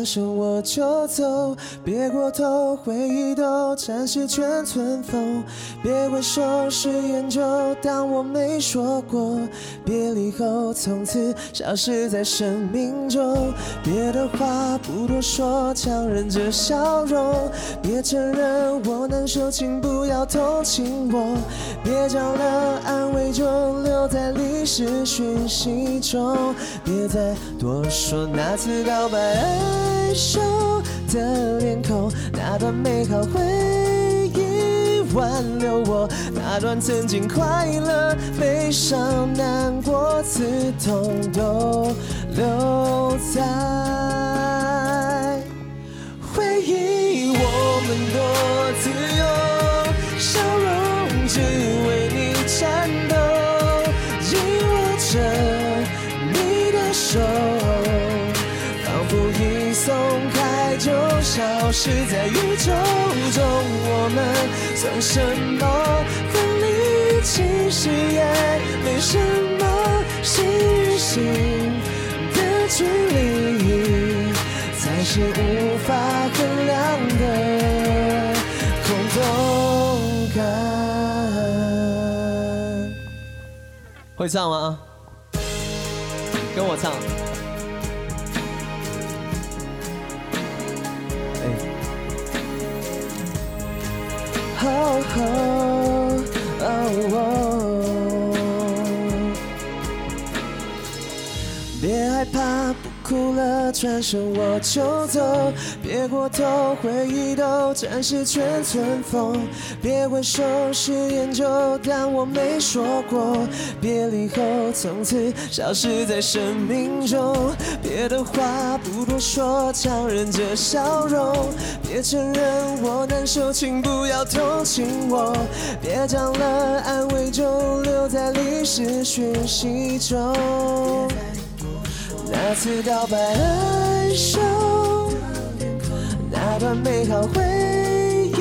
转身我就走，别过头，回忆都暂时全存否？别回首，誓言就当我没说过，别离后从此消失在生命中，别的话不多说，强忍着笑容，别承认我难受，请不要同情我，别讲了安慰就留在历史讯息中，别再多说那次告白。爱羞的脸孔，那段美好回忆挽留我，那段曾经快乐、悲伤、难过、刺痛都留在回忆。我们多就消失在宇宙中，我们算什么？分离其实也没什么，心与心的距离才是无法衡量的空洞感。会唱吗？跟我唱。哦哦哦，别害怕。哭了，转身我就走，别过头，回忆都暂时全存否？别回首，誓言就当我没说过，别离后从此消失在生命中，别的话不多说，强忍着笑容，别承认我难受，请不要同情我，别讲了安慰就留在历史讯息中。那次告白害羞，那段美好回忆，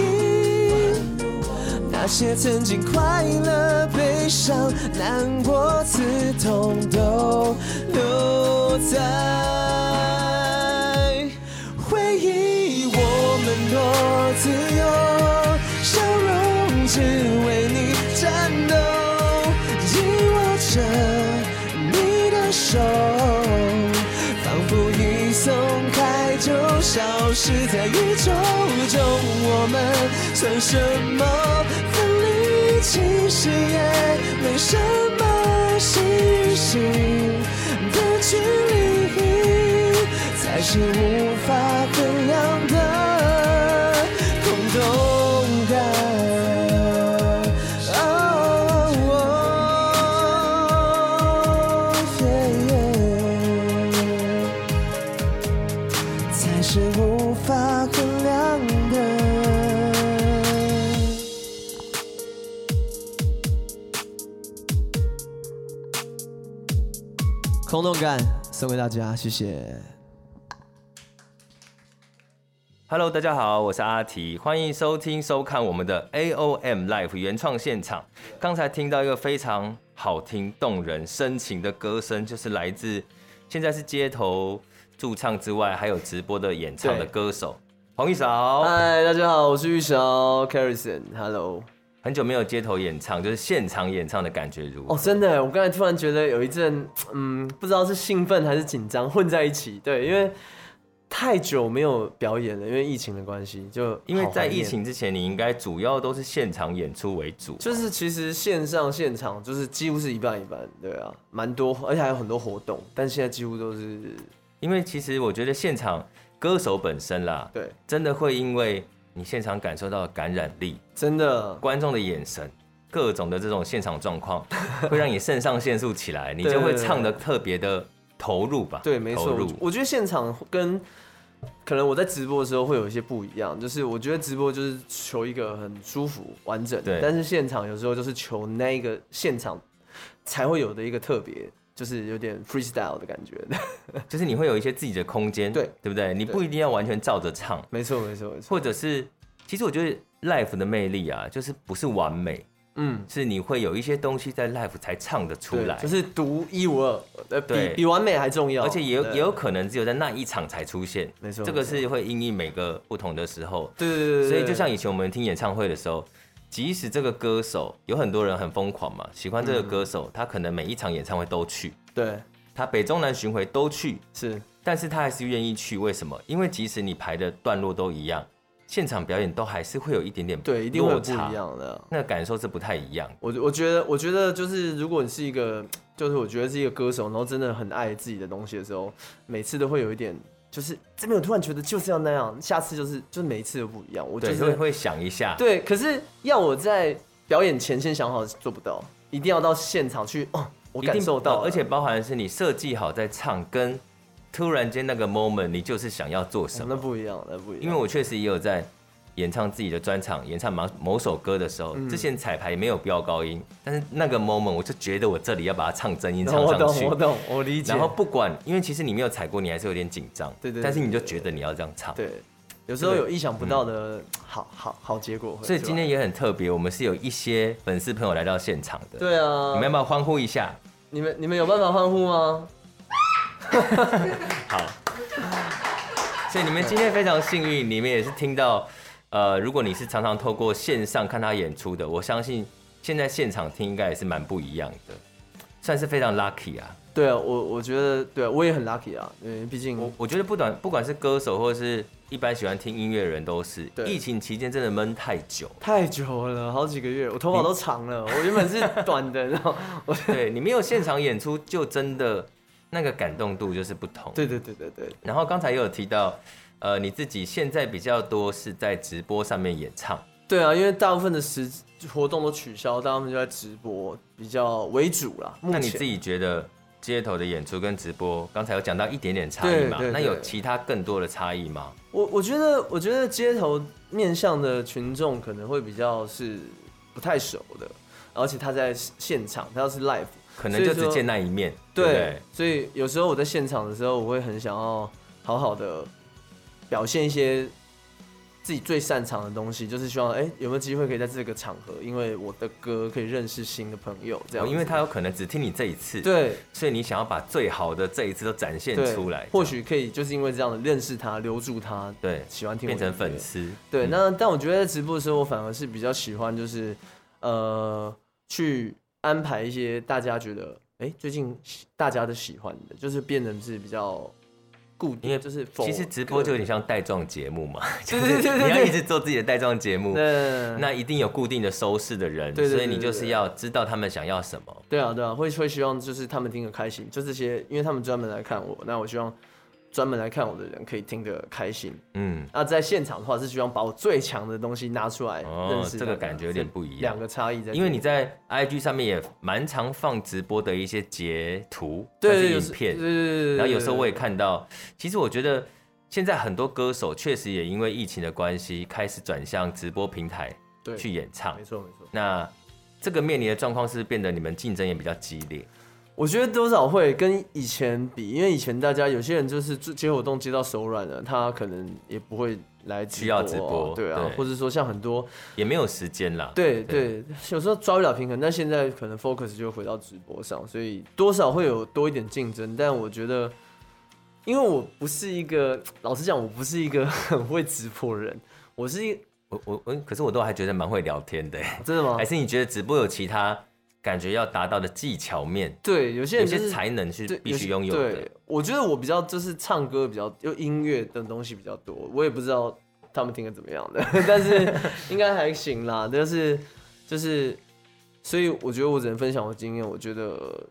那些曾经快乐、悲伤、难过、刺痛，都留在回忆。我们多自由，笑容只是在宇宙中，我们算什么？分离其实也没什么，星星的距离才是无法衡量的空洞感送给大家，谢谢。Hello，大家好，我是阿提，欢迎收听收看我们的 AOM Live 原创现场。刚才听到一个非常好听、动人、深情的歌声，就是来自现在是街头驻唱之外，还有直播的演唱的歌手黄玉韶。嗨，大家好，我是玉韶 Carrison。Hello。很久没有街头演唱，就是现场演唱的感觉如何？哦，真的，我刚才突然觉得有一阵，嗯，不知道是兴奋还是紧张混在一起。对，因为太久没有表演了，因为疫情的关系，就因为在疫情之前，你应该主要都是现场演出为主。就是其实线上现场就是几乎是一半一半，对啊，蛮多，而且还有很多活动，但现在几乎都是，因为其实我觉得现场歌手本身啦，对，真的会因为。你现场感受到的感染力，真的，观众的眼神，各种的这种现场状况，会让你肾上腺素起来，你就会唱的特别的投入吧？对，没错。我觉得现场跟可能我在直播的时候会有一些不一样，就是我觉得直播就是求一个很舒服、完整，对。但是现场有时候就是求那个现场才会有的一个特别。就是有点 freestyle 的感觉，就是你会有一些自己的空间，对。对不对？你不一定要完全照着唱，没错没错没错。或者是，其实我觉得 life 的魅力啊，就是不是完美，嗯，是你会有一些东西在 life 才唱得出来，就是独一无二，呃，比比完美还重要，而且也有也有可能只有在那一场才出现，没错，这个是会因应每个不同的时候，对对对，所以就像以前我们听演唱会的时候，即使这个歌手有很多人很疯狂嘛，喜欢这个歌手，他可能每一场演唱会都去，对，他北中南巡回都去，是，但是他还是愿意去，为什么？因为即使你排的段落都一样。现场表演都还是会有一点点对，一定会不一样的，那感受是不太一样。我我觉得，我觉得就是如果你是一个，就是我觉得是一个歌手，然后真的很爱自己的东西的时候，每次都会有一点，就是这边我突然觉得就是要那样，下次就是就是每一次都不一样。我就是会会想一下，对，可是要我在表演前先想好做不到，一定要到现场去哦，我感受到，而且包含是你设计好在唱跟。突然间那个 moment，你就是想要做什么？哦、那不一样，那不一样。因为我确实也有在演唱自己的专场，演唱某某首歌的时候，之前彩排没有飙高音，但是那个 moment 我就觉得我这里要把它唱真音唱 上去。我懂，我懂，我理解。然后不管，因为其实你没有踩过，你还是有点紧张。对。但是你就觉得你要这样唱。对。有时候有意想不到的好好好结果。所以今天也很特别，我们是有一些粉丝朋友来到现场的。对啊。你们要不要欢呼一下？你们你们有办法欢呼吗？好。所以你们今天非常幸运，你们也是听到，呃，如果你是常常透过线上看他演出的，我相信现在现场听应该也是蛮不一样的，算是非常 lucky 啊。对啊，我我觉得，对啊，我也很 lucky 啊，因为毕竟我我觉得不管不管是歌手或者是一般喜欢听音乐的人都是，对疫情期间真的闷太久，太久了，好几个月，我头发都长了，我原本是短的，然后 我对你没有现场演出就真的。那个感动度就是不同。对对对对对。然后刚才也有提到，呃，你自己现在比较多是在直播上面演唱。对啊，因为大部分的时活动都取消，大部分就在直播比较为主啦。那你自己觉得街头的演出跟直播，刚才有讲到一点点差异嘛？对对对，那有其他更多的差异吗？我我觉得，我觉得街头面向的群众可能会比较是不太熟的，而且他在现场，他要是 live。可能就只见那一面，对，所以有时候我在现场的时候，我会很想要好好的表现一些自己最擅长的东西，就是希望哎、欸、有没有机会可以在这个场合，因为我的歌可以认识新的朋友，这样、哦，因为他有可能只听你这一次，对，所以你想要把最好的这一次都展现出来，或许可以就是因为这样的认识他，留住他，对，喜欢听我变成粉丝，对，那但我觉得在直播的时候，我反而是比较喜欢就是呃去。安排一些大家觉得哎、欸，最近大家都喜欢的，就是变成是比较固定，因为就是其实直播就有点像带状节目嘛，就是你要一直做自己的带状节目，那一定有固定的收视的人，所以你就是要知道他们想要什么。对啊，对啊，会会希望就是他们听得开心，就这些，因为他们专门来看我，那我希望。专门来看我的人可以听得开心，嗯，那在现场的话是希望把我最强的东西拿出来认识，哦，这个感觉有点不一样，两个差异在，因为你在 IG 上面也蛮常放直播的一些截图，对，是影片，对对对，然后有时候我也看到，其实我觉得现在很多歌手确实也因为疫情的关系，开始转向直播平台去演唱，没错没错。那这个面临的状况是变得你们竞争也比较激烈。我觉得多少会跟以前比，因为以前大家有些人就是接活动接到手软了，他可能也不会来直播，需要直播，对啊，对或者说像很多也没有时间啦，对对，对，有时候抓不了平衡，但现在可能 focus 就回到直播上，所以多少会有多一点竞争。但我觉得，因为我不是一个，老实讲，我不是一个很会直播的人，我是一我我我，可是我都还觉得蛮会聊天的，真的吗？还是你觉得直播有其他？感觉要达到的技巧面，对，有些人、就是、有些才能是必须拥有的。对，我觉得我比较就是唱歌比较就音乐的东西比较多，我也不知道他们听的怎么样的，但是应该还行啦。就是就是，所以我觉得我只能分享我经验。我觉得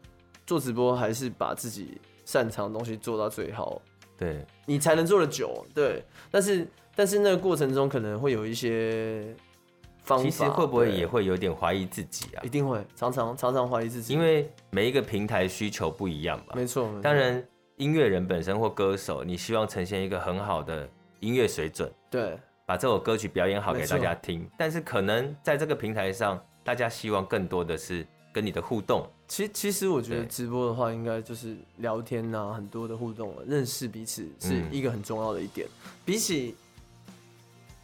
做直播还是把自己擅长的东西做到最好，对，你才能做得久。对，但是但是那个过程中可能会有一些。其实会不会也会有点怀疑自己啊？一定会，常常常常怀疑自己，因为每一个平台需求不一样吧。没错，当然音乐人本身或歌手，你希望呈现一个很好的音乐水准，对，把这首歌曲表演好给大家听。但是可能在这个平台上，大家希望更多的是跟你的互动。其实其实我觉得直播的话，应该就是聊天啊，很多的互动，认识彼此是一个很重要的一点。比起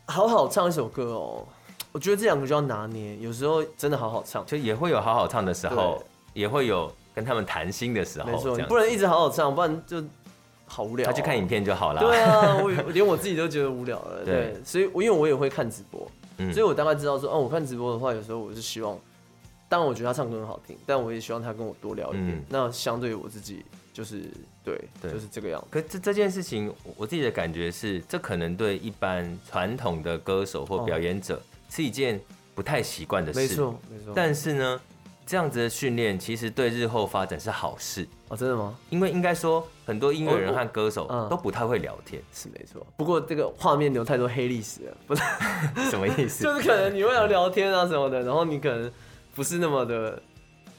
好好唱一首歌哦。我觉得这两个就要拿捏，有时候真的好好唱，就也会有好好唱的时候，也会有跟他们谈心的时候。没错，你不能一直好好唱，不然就好无聊。他去看影片就好了。对啊，我连我自己都觉得无聊了。对，所以，我因为我也会看直播，所以我大概知道说，哦，我看直播的话，有时候我是希望，当然我觉得他唱歌很好听，但我也希望他跟我多聊一点。那相对于我自己，就是对，就是这个样子。可这这件事情，我自己的感觉是，这可能对一般传统的歌手或表演者是一件不太习惯的事。没错，没错。但是呢，这样子的训练其实对日后发展是好事。哦，真的吗？因为应该说，很多音乐人和歌手都不太会聊天。是没错。不过这个画面留太多黑历史了，不是 什么意思？就是可能你为了聊天啊什么的，然后你可能不是那么的。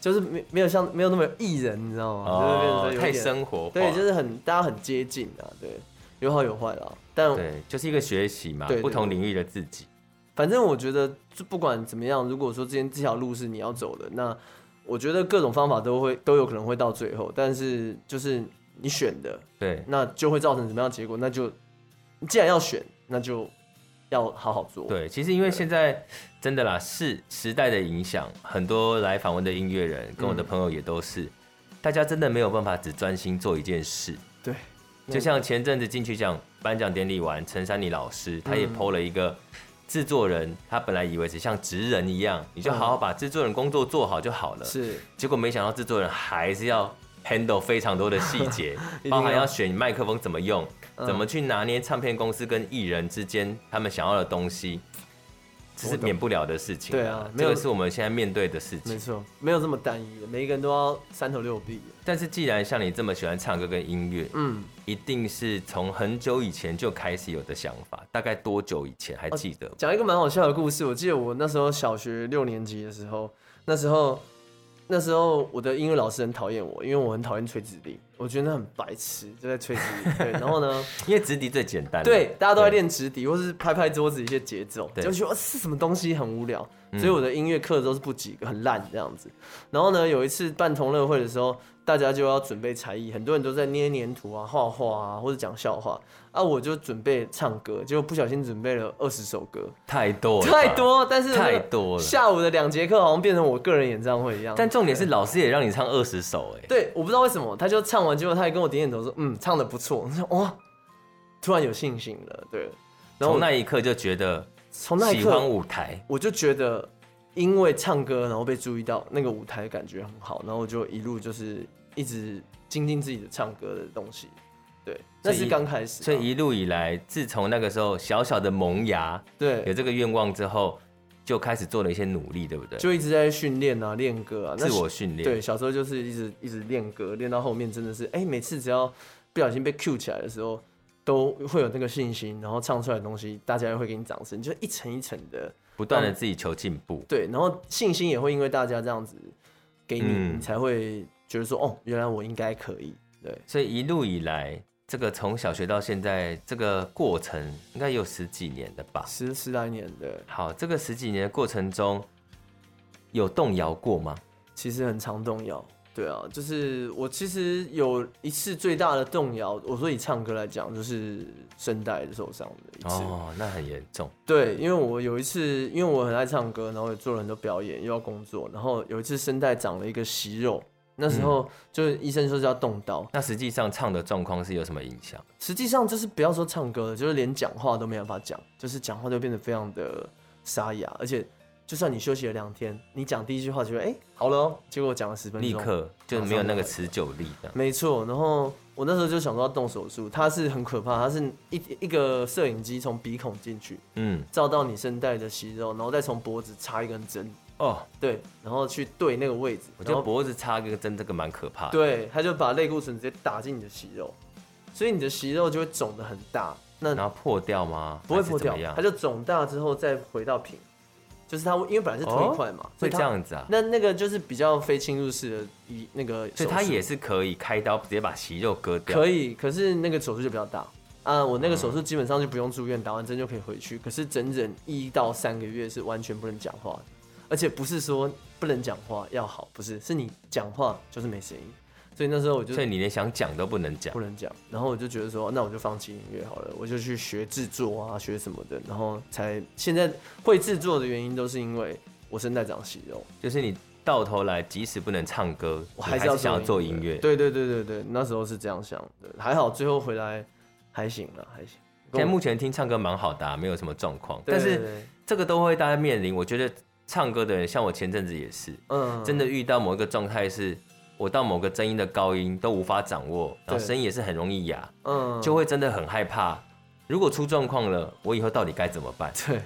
就是没没有像没有那么艺人，你知道吗？哦，太生活化。对，就是很大家很接近啊，对，有好有坏啦。但对，就是一个学习嘛，不同领域的自己。反正我觉得，就不管怎么样，如果说今天这条路是你要走的，那我觉得各种方法都会都有可能会到最后。但是就是你选的，对，那就会造成什么样的结果？那就既然要选，那就。要好好做。对，其实因为现在真的啦，是时代的影响，很多来访问的音乐人跟我的朋友也都是，嗯、大家真的没有办法只专心做一件事。对，就像前阵子金曲奖颁奖典礼完，陈珊妮老师她也 PO 了一个制作人，他本来以为是像职人一样，你就好好把制作人工作做好就好了。是，结果没想到制作人还是要 handle 非常多的细节，包含要选麦克风怎么用。怎么去拿捏唱片公司跟艺人之间他们想要的东西，这是免不了的事情。对啊，这个是我们现在面对的事情。没错，没有这么单一的，每一个人都要三头六臂。但是既然像你这么喜欢唱歌跟音乐，嗯，一定是从很久以前就开始有的想法。大概多久以前还记得？讲一个蛮好笑的故事。我记得我那时候小学六年级的时候，那时候。那时候我的音乐老师很讨厌我，因为我很讨厌吹直笛，我觉得那很白痴，就在吹笛。对，然后呢，因为直笛最简单，对，大家都在练直笛，或是拍拍桌子一些节奏，就觉得是什么东西很无聊，所以我的音乐课都是不及格，很烂这样子。然后呢，有一次办同乐会的时候。大家就要准备才艺，很多人都在捏黏土啊、画画啊，或者讲笑话啊。我就准备唱歌，结果不小心准备了二十首歌，太多了，太多。但是太多了。下午的两节课好像变成我个人演唱会一样。但重点是老师也让你唱二十首，哎，对，我不知道为什么，他就唱完，结果他还跟我点点头说，嗯，唱的不错。我说哇，突然有信心了，对。然后从那一刻就觉得，从那一刻喜欢舞台，我就觉得。因为唱歌，然后被注意到，那个舞台感觉很好，然后我就一路就是一直精进自己的唱歌的东西。对，那是刚开始。所以一路以来，自从那个时候小小的萌芽，对，有这个愿望之后，就开始做了一些努力，对不对？就一直在训练啊，练歌啊，自我训练。对，小时候就是一直一直练歌，练到后面真的是，哎，每次只要不小心被 cue 起来的时候，都会有那个信心，然后唱出来的东西，大家又会给你掌声，就一层一层的。不断的自己求进步，对，然后信心也会因为大家这样子给你，嗯、你才会觉得说，哦，原来我应该可以。对，所以一路以来，这个从小学到现在这个过程，应该有十几年的吧？十十来年的。好，这个十几年的过程中，有动摇过吗？其实很常动摇。对啊，就是我其实有一次最大的动摇，我说以唱歌来讲，就是声带受伤的一次。哦，那很严重。对，因为我有一次，因为我很爱唱歌，然后也做了很多表演，又要工作，然后有一次声带长了一个息肉，那时候就是医生说是要动刀。嗯，那实际上唱的状况是有什么影响？实际上就是不要说唱歌了，就是连讲话都没办法讲，就是讲话就变得非常的沙哑，而且。就算你休息了两天，你讲第一句话就觉得哎、欸、好了哦，结果我讲了十分钟，立刻就没有那个持久力的。没错，然后我那时候就想说要动手术，它是很可怕，它是一一个摄影机从鼻孔进去，嗯，照到你声带的息肉，然后再从脖子插一根针，哦，对，然后去对那个位置。我觉得脖子插一个针这个蛮可怕的。对，他就把类固醇直接打进你的息肉，所以你的息肉就会肿的很大。那然后破掉吗？不会破掉，它就肿大之后再回到平。就是它，因为本来是凸一块嘛，哦、所以这样子啊。那那个就是比较非侵入式的，一那个，所以它也是可以开刀直接把息肉割掉。可以，可是那个手术就比较大啊。我那个手术基本上就不用住院，打完针就可以回去。可是整整一到三个月是完全不能讲话，而且不是说不能讲话要好，不是，是你讲话就是没声音。所以那时候我就，所以你连想讲都不能讲，不能讲。然后我就觉得说，那我就放弃音乐好了，我就去学制作啊，学什么的。然后才现在会制作的原因，都是因为我声带长息肉。就是你到头来，即使不能唱歌，我还是要想要做音乐。对对对对对，那时候是这样想的。还好最后回来还行了，还行。现在目前听唱歌蛮好的，啊没有什么状况。但是这个都会大家面临。我觉得唱歌的人，像我前阵子也是，嗯，真的遇到某一个状态是。我到某个真音的高音都无法掌握，然后声音也是很容易哑，嗯，就会真的很害怕。如果出状况了，我以后到底该怎么办？对，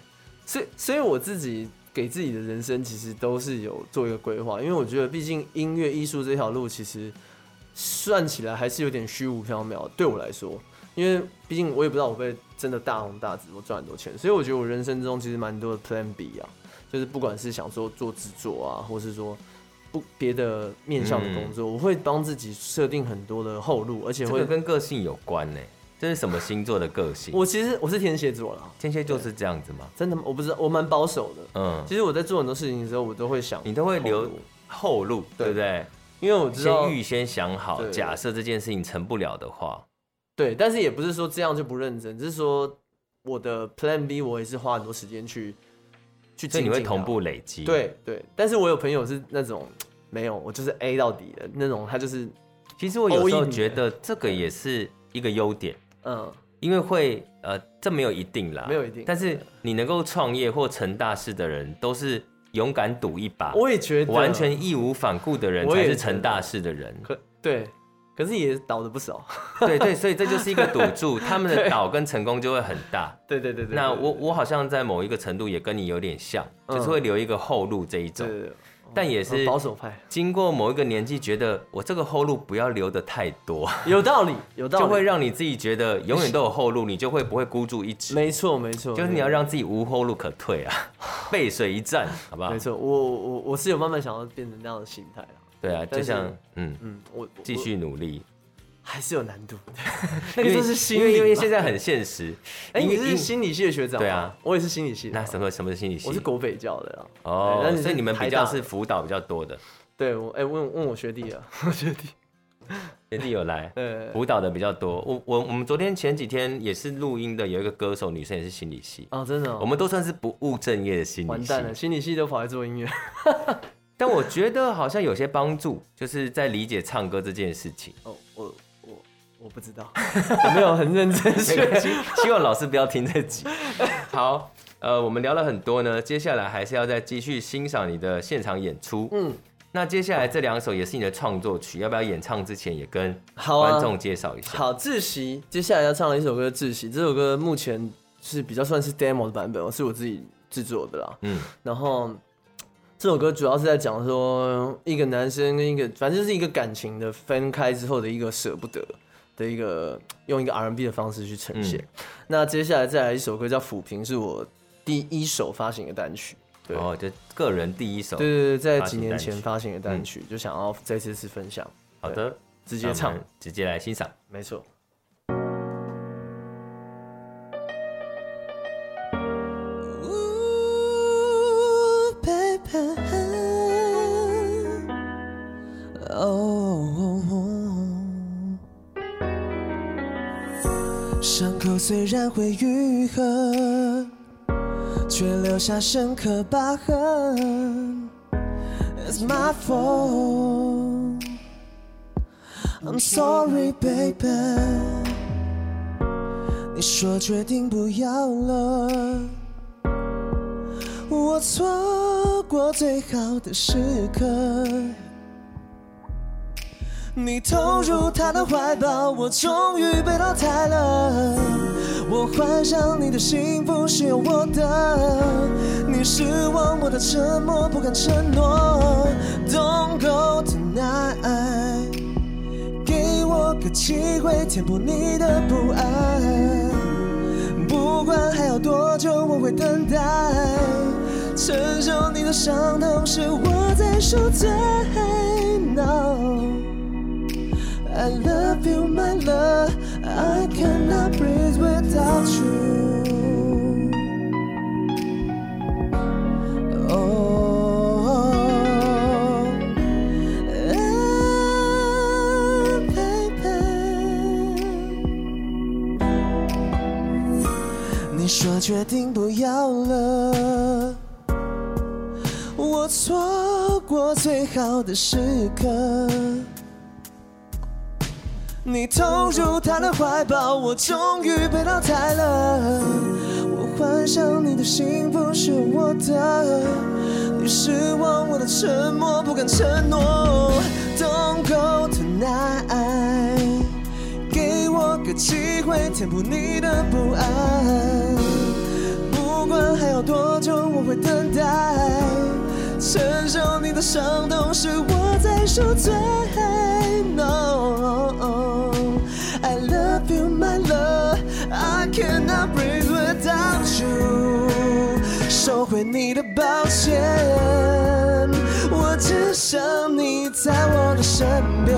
所以所以我自己给自己的人生其实都是有做一个规划，因为我觉得毕竟音乐艺术这条路其实算起来还是有点虚无缥缈，对我来说，因为毕竟我也不知道我会真的大红大紫，我赚很多钱，所以我觉得我人生中其实蛮多的 Plan B 啊，就是不管是想说做制作啊，或是说。不别的面向的工作，嗯、我会帮自己设定很多的后路，而且会跟个性有关呢。这是什么星座的个性？我其实我是天蝎座啦。天蝎就是这样子吗？真的吗？我不知道，我蛮保守的。嗯，其实我在做很多事情的时候，我都会想，你都会留后路，对不对？因为我知道，先预先想好，假设这件事情成不了的话，对。但是也不是说这样就不认真，只是说我的 Plan B，我也是花很多时间去。所以你会同步累积，对对，但是我有朋友是那种没有，我就是 A 到底的那种，他就是。其实我有时候觉得这个也是一个优点，嗯，因为会呃，这没有一定啦，没有一定。但是你能够创业或成大事的人，都是勇敢赌一把。我也觉得，完全义无反顾的人才是成大事的人。可对。可是也倒的不少，对对，所以这就是一个赌注，他们的倒跟成功就会很大。对对对对。那我我好像在某一个程度也跟你有点像，就是会留一个后路这一种。但也是保守派。经过某一个年纪，觉得我这个后路不要留的太多。有道理，有道理。就会让你自己觉得永远都有后路，你就会不会孤注一掷。没错没错，就是你要让自己无后路可退啊，背水一战，好不好？没错，我我我是有慢慢想要变成那样的心态。对啊，就像嗯嗯，我继续努力，还是有难度。那个就是心理，因为现在很现实。哎，你是心理系的学长？对啊，我也是心理系。那什么什么是心理系？我是国北教的啊。哦，所以你们比较是辅导比较多的。对，我哎问问我学弟啊，我学弟，学弟有来，辅导的比较多。我我我们昨天前几天也是录音的，有一个歌手女生也是心理系。哦，真的。我们都算是不务正业的心理系。完蛋了，心理系都跑来做音乐。但我觉得好像有些帮助，就是在理解唱歌这件事情。哦，我我我不知道，我没有很认真学习。希望老师不要听这集。好，呃，我们聊了很多呢，接下来还是要再继续欣赏你的现场演出。嗯，那接下来这两首也是你的创作曲，要不要演唱之前也跟观众介绍一下？好，窒息。接下来要唱的一首歌《窒息》，这首歌目前是比较算是 demo 的版本，是我自己制作的啦。嗯，然后。这首歌主要是在讲说一个男生跟一个，反正就是一个感情的分开之后的一个舍不得的一个，用一个 R&B 的方式去呈现。嗯、那接下来再来一首歌叫《抚平》，是我第一首发行的单曲。对哦，就个人第一首。对对对，在几年前发行的单曲，嗯、就想要再次次分享。好的，直接唱，直接来欣赏。没错。虽然会愈合，却留下深刻疤痕。It's my fault. I'm sorry, baby。你说决定不要了，我错过最好的时刻。你投入他的怀抱，我终于被淘汰了。我幻想你的幸福是有我的，你失望我的沉默不敢承诺。Don't go tonight，给我个机会填补你的不安。不管还要多久，我会等待。承受你的伤痛是我在受罪。No。I love you my love，I cannot breathe without you。你说决定不要了，我错过最好的时刻。你投入他的怀抱，我终于被淘汰了。我幻想你的幸福是我的，你失望我的沉默不敢承诺。Don't go tonight，给我个机会填补你的不安。不管还要多久，我会等待。承受你的伤痛是我在受罪。No。I love you, my love. I cannot breathe without you. 收回你的抱歉，我只想你在我的身边。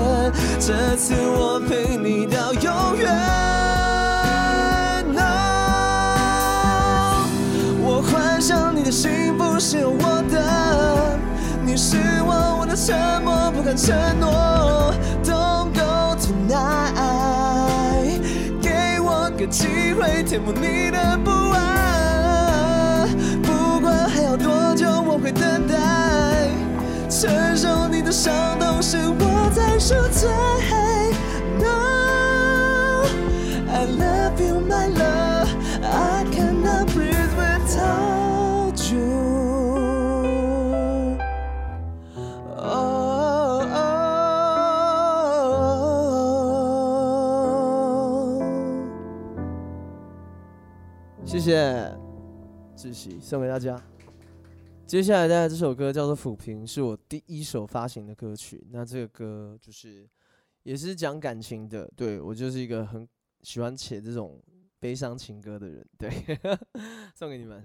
这次我陪你到永远。是我的，你是我我的沉默不敢承诺。Don't go tonight 给我。个机会填补你的不安，不管还要多久，我会等待。承受你的伤痛是我在受罪。No, I love you, 谢谢志祺送给大家。接下来带来这首歌叫做《抚平》，是我第一首发行的歌曲。那这个歌就是也是讲感情的，对，我就是一个很喜欢写这种悲伤情歌的人。对，送给你们。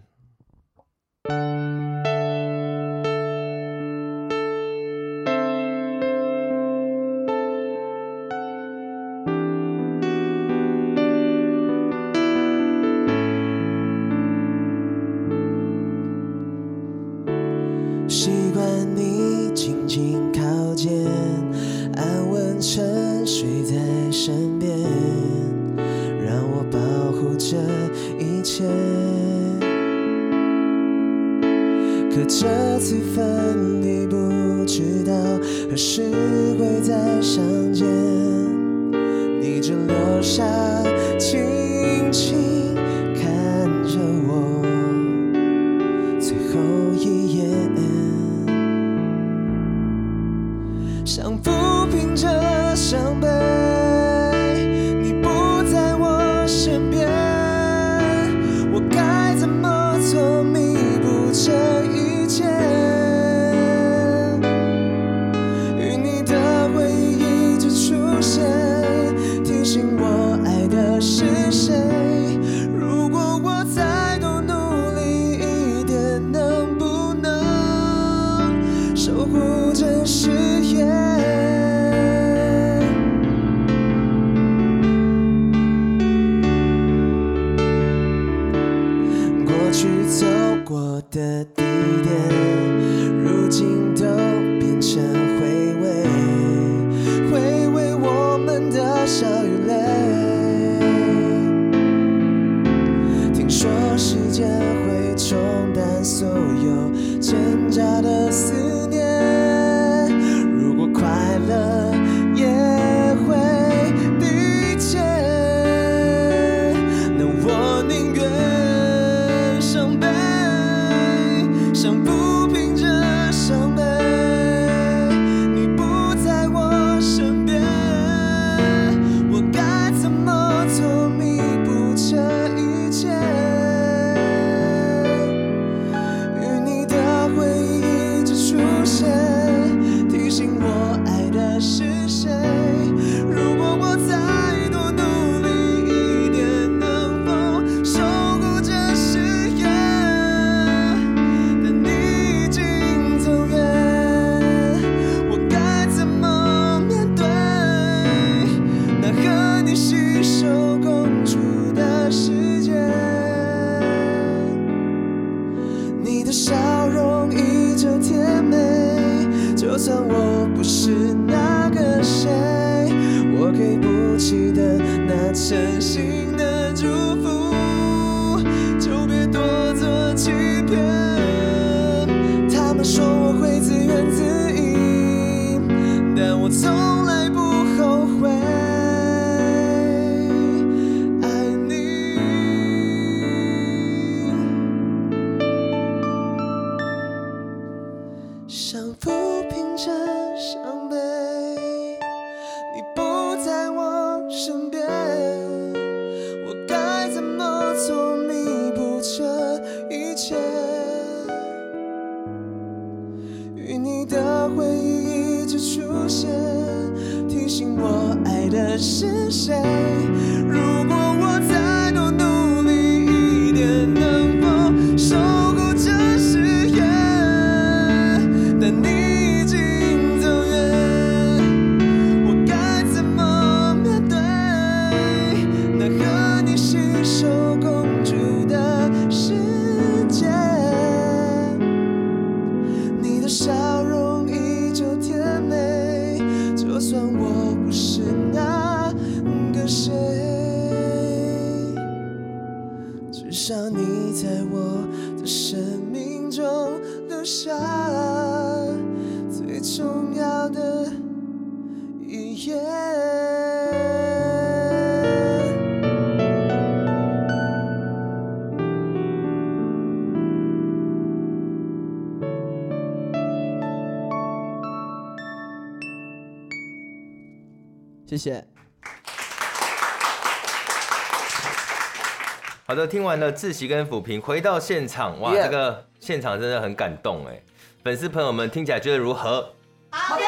听完了自习跟抚平，回到现场，哇这个现场真的很感动哎，粉丝朋友们听起来觉得如何？好的，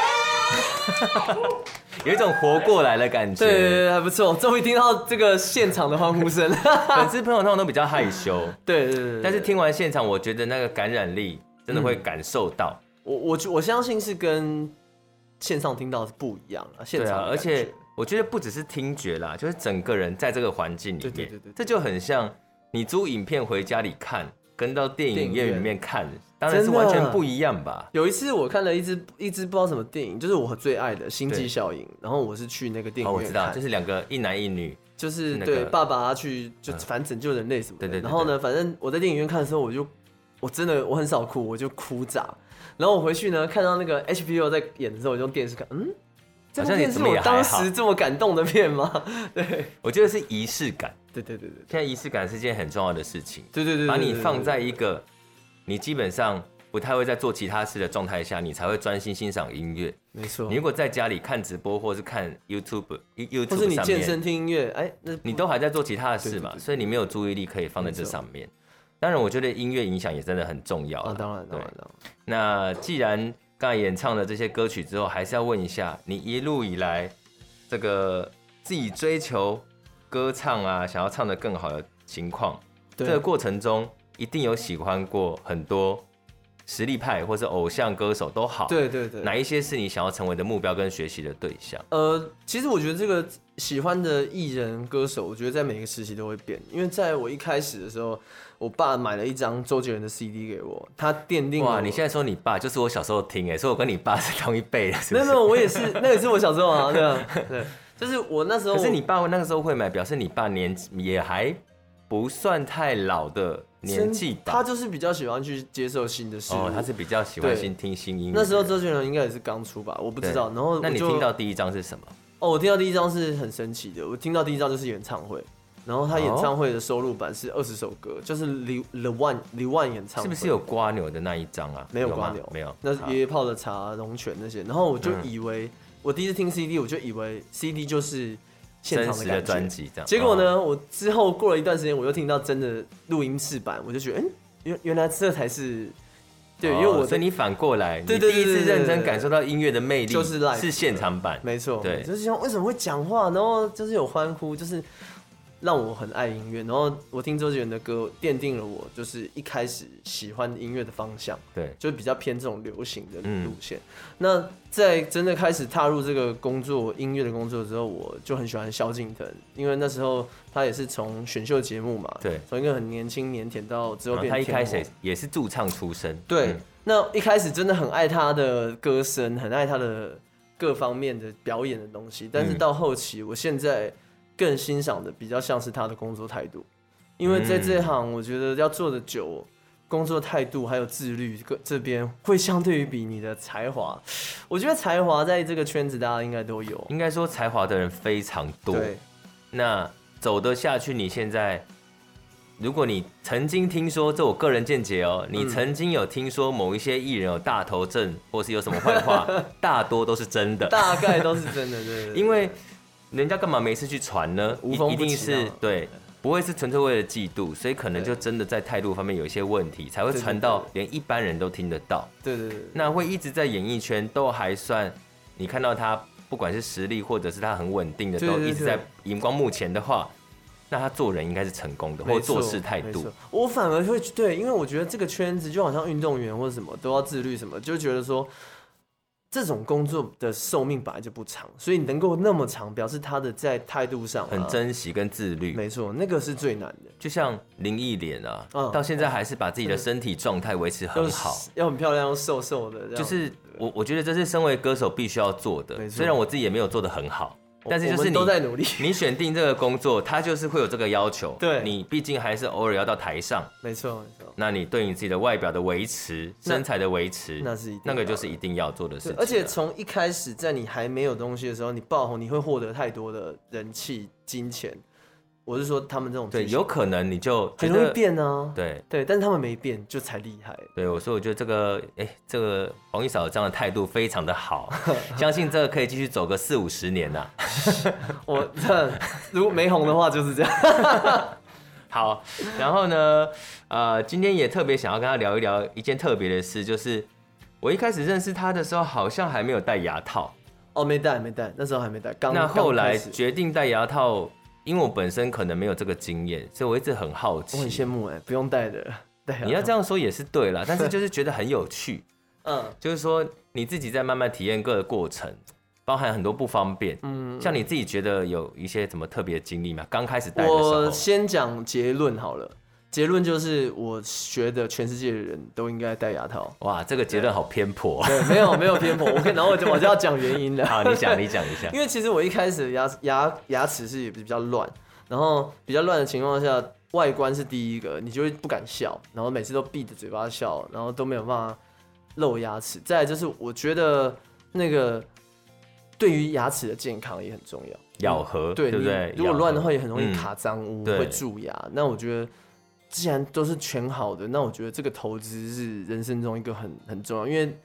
有一种活过来的感觉。对对对，还不错，终于听到这个现场的欢呼声。粉丝朋友通常都比较害羞，对对对对，但是听完现场，我觉得那个感染力真的会感受到。我我我相信是跟线上听到是不一样的，现场而且我觉得不只是听觉啦，就是整个人在这个环境里面，对对对对这就很像你租影片回家里看，跟到电影院里面看，当然是完全不一样吧。有一次我看了一支一支不知道什么电影，就是我最爱的《星际效应》，然后我是去那个电影院看，哦，我知道，就是两个一男一女，就是那个对爸爸去就嗯反正拯救人类什么的。对对对对然后呢，反正我在电影院看的时候，我就我真的我很少哭，我就哭炸。然后我回去呢，看到那个 HBO 在演的时候，我就用电视看，嗯，这部好像你片是当时这么感动的片吗？对我觉得是仪式感。对对对对现在仪式感是件很重要的事情，对对对，把你放在一个你基本上不太会在做其他事的状态下，你才会专心欣赏音乐。没错。你如果在家里看直播或是看 YouTube 或 YouTube 是你健身听音乐，哎，那你都还在做其他的事嘛，所以你没有注意力可以放在这上面。当然，我觉得音乐影响也真的很重要啊，啊。当然当然对当然，那既然刚才演唱了这些歌曲之后，还是要问一下，你一路以来这个自己追求歌唱啊，想要唱得更好的情况，这对个过程中一定有喜欢过很多实力派或是偶像歌手都好。对对对，哪一些是你想要成为的目标跟学习的对象？呃，其实我觉得这个喜欢的艺人歌手，我觉得在每个时期都会变。因为在我一开始的时候，我爸买了一张周杰伦的 CD 给我，他奠定了哇，你现在说你爸就是我小时候听哎，所以我跟你爸是同一辈的，是？没有没有，我也是，那也是我小时候啊，对啊，对，就是我那时候。可是你爸那个时候会买，表示你爸年也还不算太老的年纪吧？他就是比较喜欢去接受新的事物。哦，他是比较喜欢新听新音乐。那时候周杰伦应该也是刚出吧，我不知道。然后那你听到第一张是什么？哦，我听到第一张是很神奇的，我听到第一张就是演唱会，然后他演唱会的收录版是二十首歌，就是李 The One The One 演唱会，是不是有瓜牛的那一张啊？没有瓜牛，没有。那是爷爷泡的茶、龙泉那些，然后我就嗯以为、我第一次听 CD，我就以为 CD 就是现场的的感觉专辑这样。结果呢，哦？我之后过了一段时间，我又听到真的录音室版，我就觉得，嗯，原原来这才是对，因为我哦所以你反过来，对你第一次认真感受到音乐的魅力，就是 live 是现场版。没错，对就是像为什么会讲话，然后就是有欢呼，就是让我很爱音乐。然后我听周杰伦的歌，奠定了我就是一开始喜欢音乐的方向，对，就比较偏这种流行的嗯路线。那在真的开始踏入这个工作音乐的工作之后，我就很喜欢萧敬腾，因为那时候他也是从选秀节目嘛，对，从一个很年轻腼腆到之后然后他一开始也是驻唱出身。对，嗯那一开始真的很爱他的歌声，很爱他的各方面的表演的东西，但是到后期，我现在更欣赏的比较像是他的工作态度，因为在这行，我觉得要做的久，工作态度还有自律，这这边会相对于比你的才华，我觉得才华在这个圈子大家应该都有，应该说才华的人非常。多。对，那走得下去，你现在，如果你曾经听说，这我个人见解哦，你曾经有听说某一些艺人有大头症，或是有什么坏话，大多都是真的，大概都是 真的，对对对。因为人家干嘛没事去传呢？一定是对，不会是纯粹为了嫉妒，所以可能就真的在态度方面有一些问题，才会传到连一般人都听得到。对对对，那会一直在演艺圈都还算，你看到他不管是实力或者是他很稳定的，都一直在荧光幕前的话，那他做人应该是成功的，或做事态度。我反而会对，因为我觉得这个圈子就好像运动员或者什么都要自律，什么就觉得说。这种工作的寿命本来就不长，所以能够那么长，表示他的在态度上、啊、很珍惜跟自律。没错，那个是最难的。就像林忆莲啊、嗯，到现在还是把自己的身体状态维持很好，要很漂亮，又瘦瘦的。就是我，我觉得这是身为歌手必须要做的。虽然我自己也没有做的很好。但是就是你都在努力，你选定这个工作，他就是会有这个要求。对，你毕竟还是偶尔要到台上。没错没错。那你对你自己的外表的维持、身材的维持，那是那个就是一定要做的事情。而且从一开始，在你还没有东西的时候，你爆红，你会获得太多的人气、金钱。我是说，他们这种对，有可能你就很容易变呢、啊。对对，但是他们没变，就才厉害。对，我说，我觉得这个，哎、欸，这个黄玉嫂这样的态度非常的好，相信这个可以继续走个四五十年呐、啊。我这如果没红的话，就是这样。好，然后呢，呃，今天也特别想要跟他聊一聊一件特别的事，就是我一开始认识他的时候，好像还没有戴牙套。哦，没戴，没戴，那时候还没戴。刚那后来决定戴牙套。因为我本身可能没有这个经验，所以我一直很好奇。我很羡慕哎，不用带的。对，你要这样说也是对啦，但是就是觉得很有趣。嗯，就是说你自己在慢慢体验各个过程，包含很多不方便。嗯，像你自己觉得有一些什么特别的经历吗？刚开始带的时候。我先讲结论好了。结论就是，我觉得全世界的人都应该戴牙套。哇，这个结论好偏颇。对，没有没有偏颇。我可以，然后我就我就要讲原因了。好，你讲你讲一下。因为其实我一开始牙牙牙齿是也比较乱，然后比较乱的情况下，外观是第一个，你就会不敢笑，然后每次都闭着嘴巴笑，然后都没有办法露牙齿。再来就是，我觉得那个对于牙齿的健康也很重要，咬合对对不对？如果乱的话，也很容易卡脏污，会蛀牙。那我觉得。既然都是全好的，那我觉得这个投资是人生中一个很很重要，因为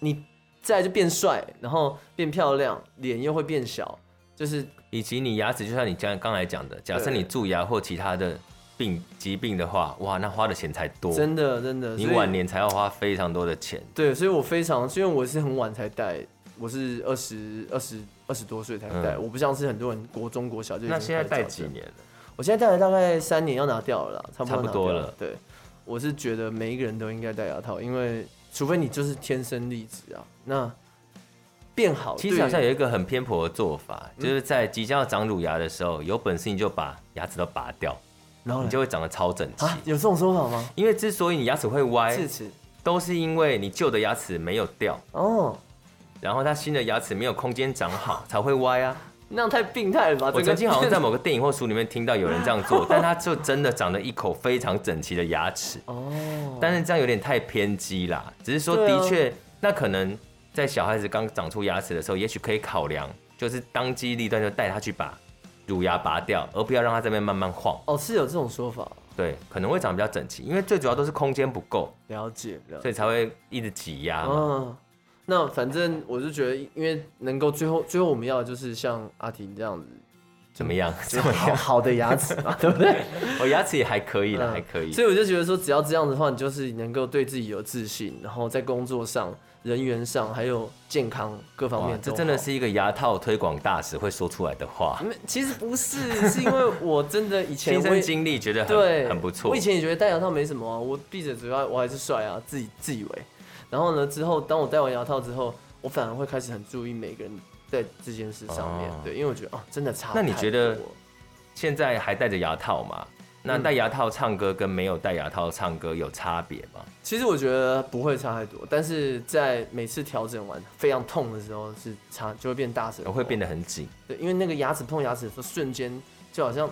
你再来就变帅，然后变漂亮，脸又会变小，就是以及你牙齿，就像你刚刚才讲的，假设你蛀牙或其他的病疾病的话，哇，那花的钱才多，真的真的，你晚年才要花非常多的钱。对，所以我非常，因为我是很晚才戴，我是二十二十二十多岁才戴，嗯，我不像是很多人国中国小就。那现在戴几年了？我现在戴了大概三年，要拿掉了啦，差不多，差不多了。对，我是觉得每一个人都应该戴牙套，因为除非你就是天生丽质啊，那变好。其实好像有一个很偏颇的做法，就是在即将要长乳牙的时候，有本事你就把牙齿都拔掉，然后你就会长得超整齐。有这种说法吗？因为之所以你牙齿会歪，都是因为你旧的牙齿没有掉哦，然后它新的牙齿没有空间长好，才会歪啊。那样太病态了吧？我曾经好像在某个电影或书里面听到有人这样做，但他就真的长了一口非常整齐的牙齿。哦，但是这样有点太偏激啦。只是说，的确，那可能在小孩子刚长出牙齿的时候，也许可以考量，就是当机立断就带他去把乳牙拔掉，而不要让他这边慢慢晃。哦，是有这种说法。对，可能会长得比较整齐，因为最主要都是空间不够。了解，了解。所以才会一直挤压嘛。哦那反正我就觉得，因为能够最后最后我们要的就是像阿婷这样子，怎么样？就好好的牙齿嘛，对不对？我牙齿也还可以了，嗯，还可以。所以我就觉得说，只要这样子的话，你就是能够对自己有自信，然后在工作上、人员上，还有健康各方面，这真的是一个牙套推广大使会说出来的话。其实不是，是因为我真的以前亲身经历，觉得很对很不错。我以前也觉得戴牙套没什么啊，我闭着嘴巴我还是帅啊，自己自以为。然后呢，之后当我戴完牙套之后，我反而会开始很注意每个人在这件事上面，哦、对，因为我觉得哦，真的差。那你觉得现在还戴着牙套吗？那戴牙套唱歌跟没有戴牙套唱歌有差别吗？其实我觉得不会差太多，但是在每次调整完非常痛的时候是差，就会变大声，会变得很紧。对，因为那个牙齿碰牙齿的时候，瞬间就好像。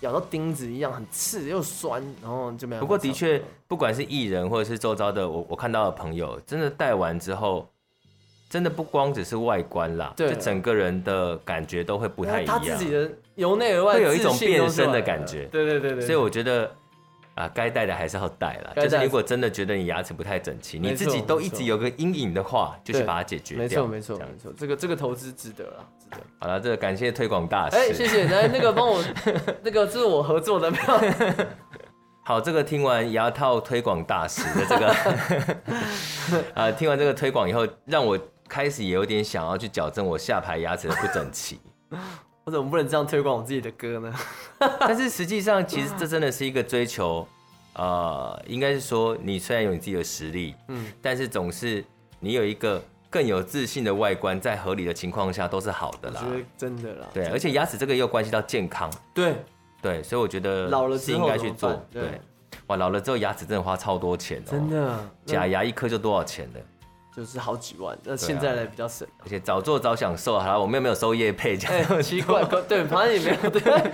咬到钉子一样，很刺又酸，然后就没有。不过的确，不管是艺人或者是周遭的我，我看到的朋友，真的戴完之后，真的不光只是外观啦，对，就整个人的感觉都会不太一样。他自己的由内而外会有一种变身的感觉。对对对对。所以我觉得。啊，该戴的还是要戴了。就是如果真的觉得你牙齿不太整齐，你自己都一直有个阴影的话，就去把它解决掉。没错，没错，没错。这个这个投资值得了，值得。好了，这个感谢推广大使。哎、欸，谢谢。来，那个帮我，那个这是我合作的票。好，这个听完牙套推广大使的这个，啊，听完这个推广以后，让我开始也有点想要去矫正我下排牙齿的不整齐。我怎么不能这样推广我自己的歌呢？但是实际上，其实这真的是一个追求，呃，应该是说，你虽然有你自己的实力，嗯，但是总是你有一个更有自信的外观，在合理的情况下都是好的啦。我觉得真的啦。对，而且牙齿这个又关系到健康。对对，所以我觉得老了是应该去做。对，哇，老了之后牙齿真的花超多钱哦、喔。真的。假牙一颗就多少钱的？就是好几万，那现在呢比较省，而且早做早享受。好了，我们又没有收业配，这样、欸、奇怪，对，反正也没有。对，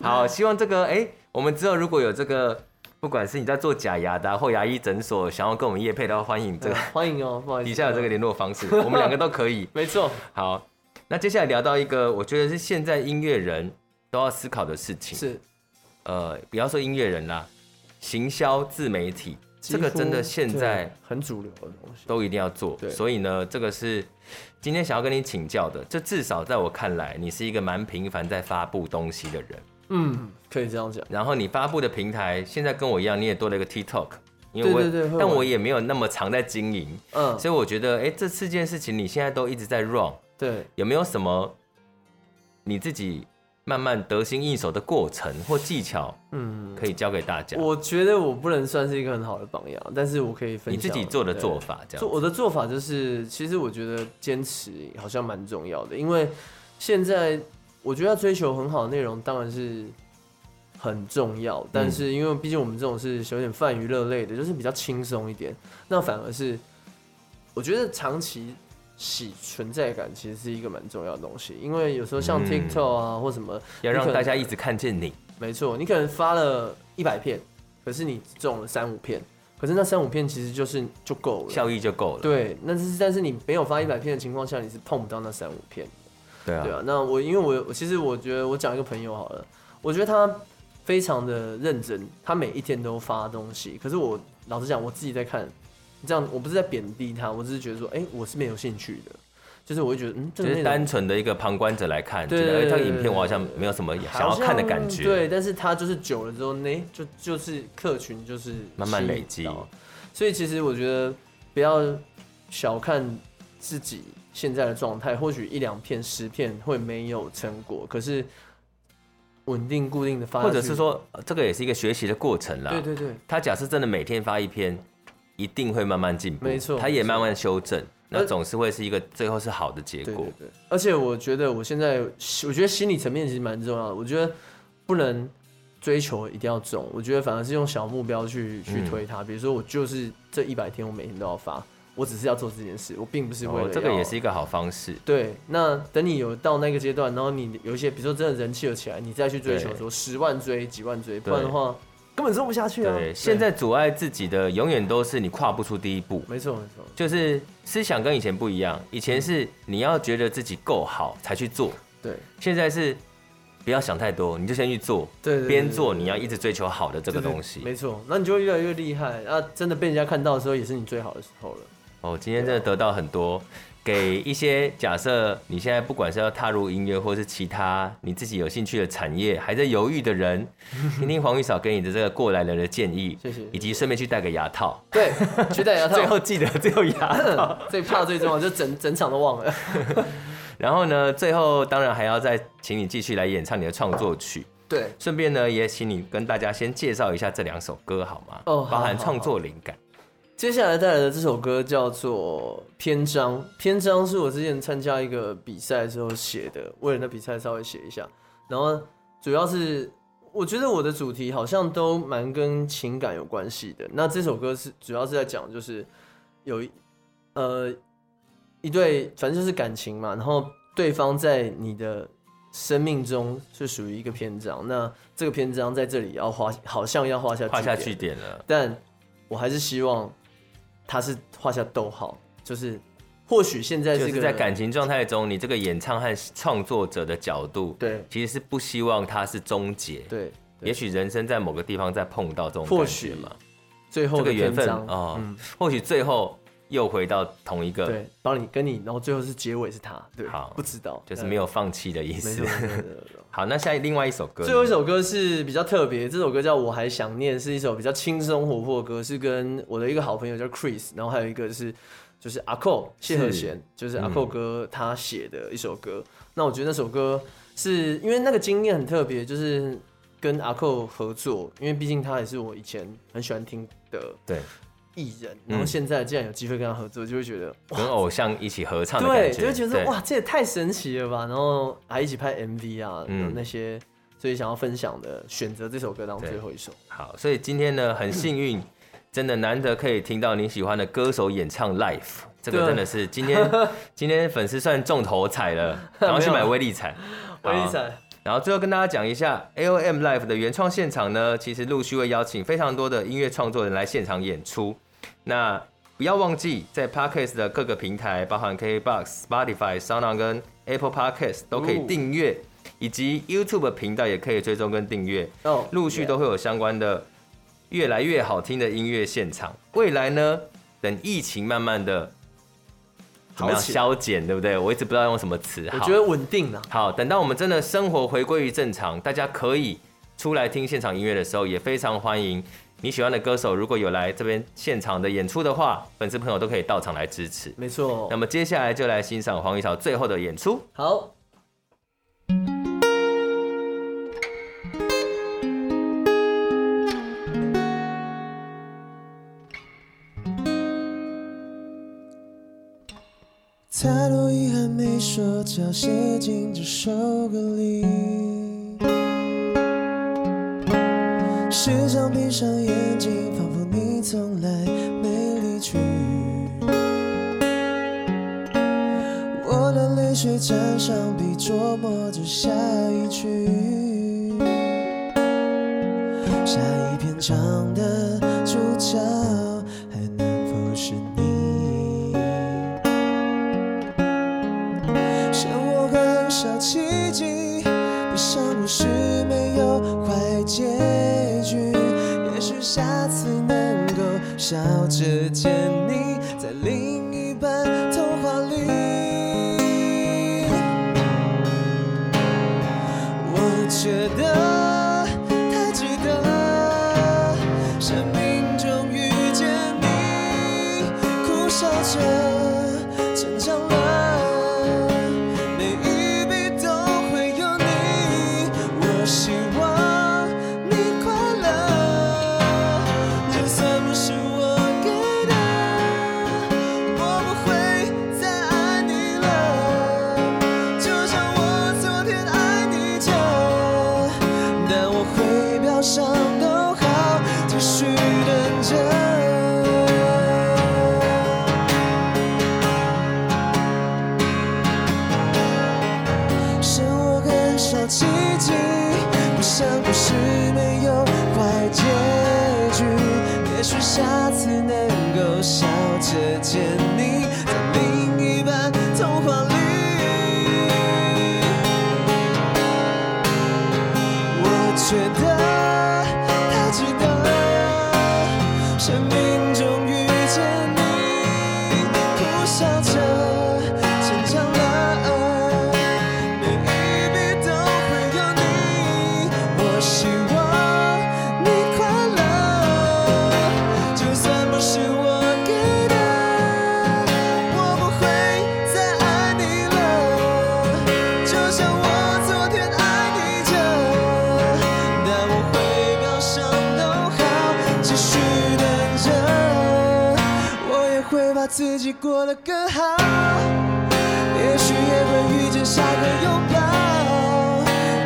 好，希望这个，哎、欸，我们之后如果有这个，不管是你在做假牙的、啊、或牙医诊所，想要跟我们业配的话，欢迎这个，欢迎哦，不好意思，底下有这个联络方式，我们两个都可以。没错。好，那接下来聊到一个，我觉得是现在音乐人都要思考的事情，是，呃，不要说音乐人啦，行销自媒体。这个真的现在很主流的东西，都一定要做。所以呢，这个是今天想要跟你请教的。这至少在我看来，你是一个蛮频繁在发布东西的人。嗯，可以这样讲。然后你发布的平台现在跟我一样，你也多了一个 TikTok，因为我对对对，但我也没有那么常在经营。嗯，所以我觉得，哎，这四件事情你现在都一直在 run。对，有没有什么你自己？慢慢得心应手的过程或技巧，嗯，可以教给大家。我觉得我不能算是一个很好的榜样，但是我可以分享你自己做的做法。这样做我的做法就是，其实我觉得坚持好像蛮重要的，因为现在我觉得要追求很好的内容当然是很重要，但是因为毕竟我们这种是有点泛娱乐类的，就是比较轻松一点，那反而是我觉得长期。洗存在感其实是一个蛮重要的东西，因为有时候像 TikTok 啊、嗯、或什么，要让大家一直看见你。没错，你可能发了一百片，可是你中了三五片，可是那三五片其实就是就够了，效益就够了。对，那是但是你没有发一百片的情况下，你是碰不到那三五片。对啊，对啊。那我因为我其实我觉得我讲一个朋友好了，我觉得他非常的认真，他每一天都发东西。可是我老实讲，我自己在看。这样我不是在贬低他，我只是觉得说，哎、欸，我是没有兴趣的，就是我会觉得，嗯，就是单纯的一个旁观者来看，对，觉得他影片我好像没有什么想要看的感觉，对，但是他就是久了之后，那就就是客群就是慢慢累积，所以其实我觉得不要小看自己现在的状态，或许一两片、十片会没有成果，可是稳定固定的发，或者是说这个也是一个学习的过程啦，对对对，他假设真的每天发一篇。一定会慢慢进步，没错，他也慢慢修正，那总是会是一个最后是好的结果。对对对，而且我觉得我现在，我觉得心理层面其实蛮重要的。我觉得不能追求一定要中，我觉得反而是用小目标去去推它。比如说，我就是这一百天，我每天都要发，我只是要做这件事，我并不是为了、哦、这个也是一个好方式。对，那等你有到那个阶段，然后你有一些，比如说真的人气了起来，你再去追求说十万追、几万追，不然的话。根本做不下去啊！对，现在阻碍自己的永远都是你跨不出第一步。没错，没错，就是思想跟以前不一样。以前是你要觉得自己够好才去做，对。现在是不要想太多，你就先去做。对，边做你要一直追求好的这个东西。没错，那你就会越来越厉害啊！真的被人家看到的时候，也是你最好的时候了。哦，今天真的得到很多。给一些假设，你现在不管是要踏入音乐，或是其他你自己有兴趣的产业，还在犹豫的人，听听黄玉嫂给你的这个过来人的建议，谢谢，以及顺便去戴个牙套，对，去戴牙套，最后记得最后牙套，最怕最重要，就整整场都忘了。然后呢，最后当然还要再请你继续来演唱你的创作曲，对，顺便呢也请你跟大家先介绍一下这两首歌好吗？哦，包含创作灵感。接下来带来的这首歌叫做《篇章》，篇章是我之前参加一个比赛的时候写的，为了那比赛稍微写一下。然后主要是我觉得我的主题好像都蛮跟情感有关系的。那这首歌是主要是在讲，就是有一呃一对，反正就是感情嘛。然后对方在你的生命中是属于一个篇章，那这个篇章在这里要画，好像要画下画下句点了。但我还是希望。他是画下逗号，就是或许现在这个在感情状态中，你这个演唱和创作者的角度，对，其实是不希望它是终结，对，也许人生在某个地方再碰到这种或许嘛，最后这个缘分啊，哦嗯、或许最后又回到同一个，对，帮你跟你，然后最后是结尾是他，对，好，不知道，就是没有放弃的意思。好，那下另外一首歌，最后一首歌是比较特别，这首歌叫《我还想念》，是一首比较轻松活泼的歌，是跟我的一个好朋友叫 Chris，然后还有一个是就是阿寇谢和弦，就是阿寇哥他写的一首歌。嗯、那我觉得那首歌是因为那个经验很特别，就是跟阿寇合作，因为毕竟他也是我以前很喜欢听的对艺人，然后现在既然有机会跟他合作，就会觉得跟偶像一起合唱对，就会觉得哇，这也太神奇了吧！然后还一起拍 MV 啊，嗯、那些。所以想要分享的，选择这首歌当最后一首。好，所以今天呢，很幸运，真的难得可以听到你喜欢的歌手演唱 Life 这个真的是今天 今天粉丝算中头彩了，然后去买威力彩，威力彩。然后最后跟大家讲一下，AOM Live 的原创现场呢，其实陆续会邀请非常多的音乐创作人来现场演出。那不要忘记在 Podcast 的各个平台，包含 KKBOX、Spotify、SoundOn 跟 Apple Podcast 都可以订阅。以及 YouTube 频道也可以追踪跟订阅，哦，陆续都会有相关的越来越好听的音乐现场。未来呢，等疫情慢慢的怎么样消减，对不对？我一直不知道用什么词，我觉得稳定了。好，等到我们真的生活回归于正常，大家可以出来听现场音乐的时候，也非常欢迎你喜欢的歌手，如果有来这边现场的演出的话，粉丝朋友都可以到场来支持。没错。那么接下来就来欣赏黄义潮最后的演出。好。太多遗憾没说，早写进这首歌里。时常闭上眼睛，仿佛你从来没离去。我的泪水沾上笔，琢磨着下一句。下一篇章的主角。是没有坏结局也许下次能够笑着见自己过得更好，也许也会遇见下个拥抱，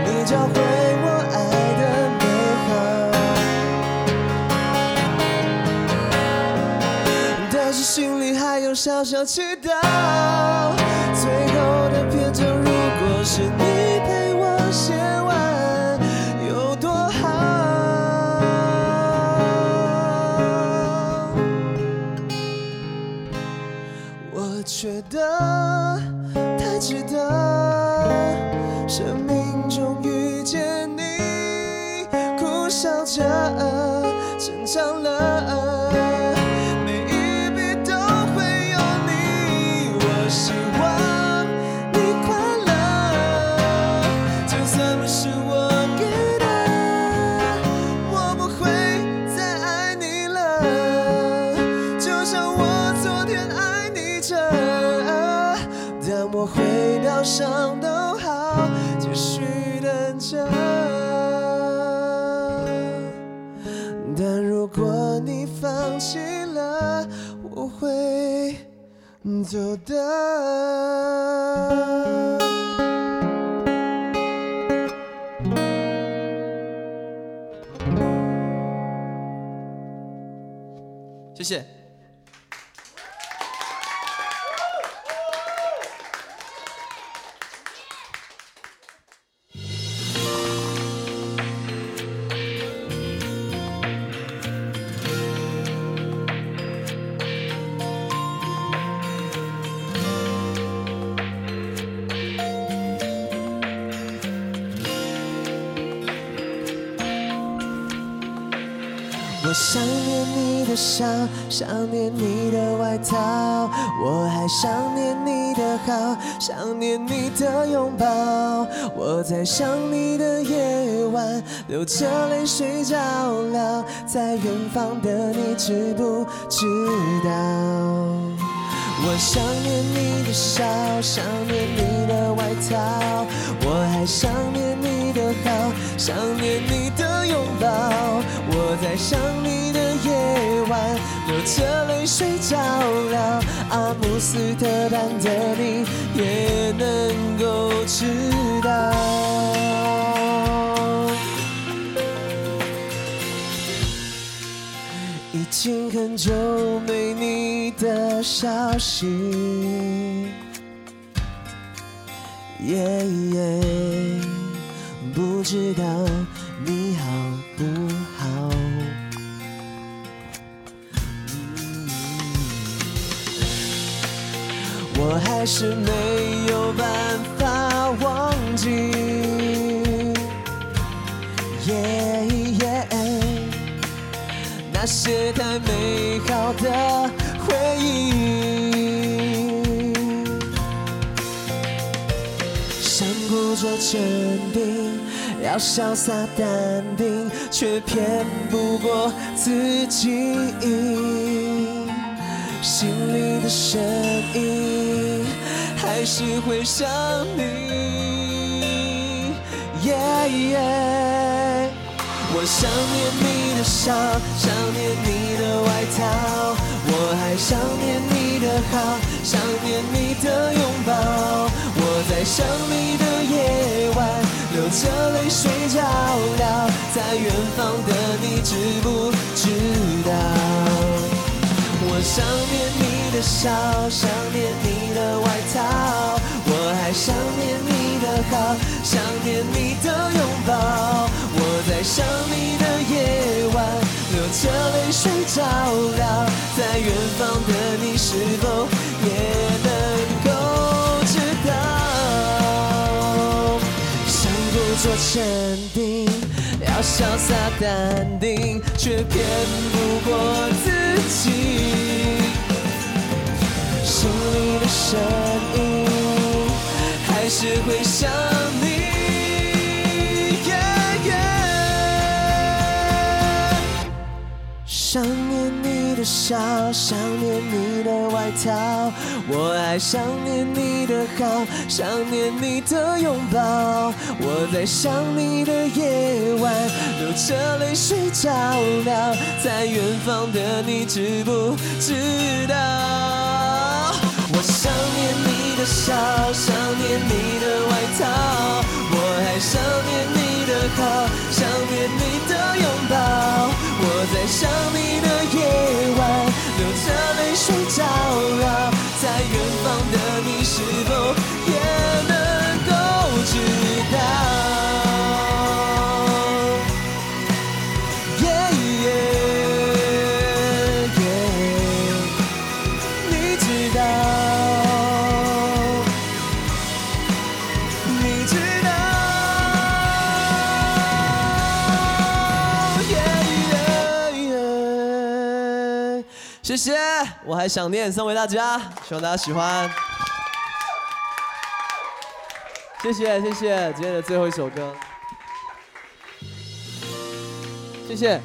你教会我爱的美好，但是心里还有小小祈祷，最后的篇章如果是你觉得走的。想念你的外套，我还想念你的好，想念你的拥抱。我在想你的夜晚，流着泪睡着了，在远方的你知不知道？我想念你的笑，想念你的外套，我还想念你的好，想念你的拥抱。我在想你晚，流着泪睡着了。阿姆斯特丹的你也能够知道。已经很久没你的消息，耶耶，不知道还是没有办法忘记，yeah, yeah, 那些太美好的回忆。想故作镇定，要潇洒淡定，却骗不过自己。心里的声音还是会想你，yeah, yeah。我想念你的笑，想念你的外套，我还想念你的好，想念你的拥抱。我在想你的夜晚，流着泪睡着了，在远方的你知不知道？我想念你的笑，想念你的外套，我还想念你的好，想念你的拥抱。我在想你的夜晚，流着泪水照亮，在远方的你是否也能够知道？想故作镇定，要潇洒淡定，却骗不过自己。你的声音还是会想你想念你的笑，想念你的外套，我还想念你的好，想念你的拥抱。我在想你的夜晚，流着泪睡着了，在远方的你知不知道？我想念你的笑，想念你的外套，我还想念你的好，想念你的拥抱。我在想你的夜晚，流着泪睡着了，在远方的你是否谢谢，我还想念送给大家，希望大家喜欢。谢谢谢谢，今天的最后一首歌，谢谢。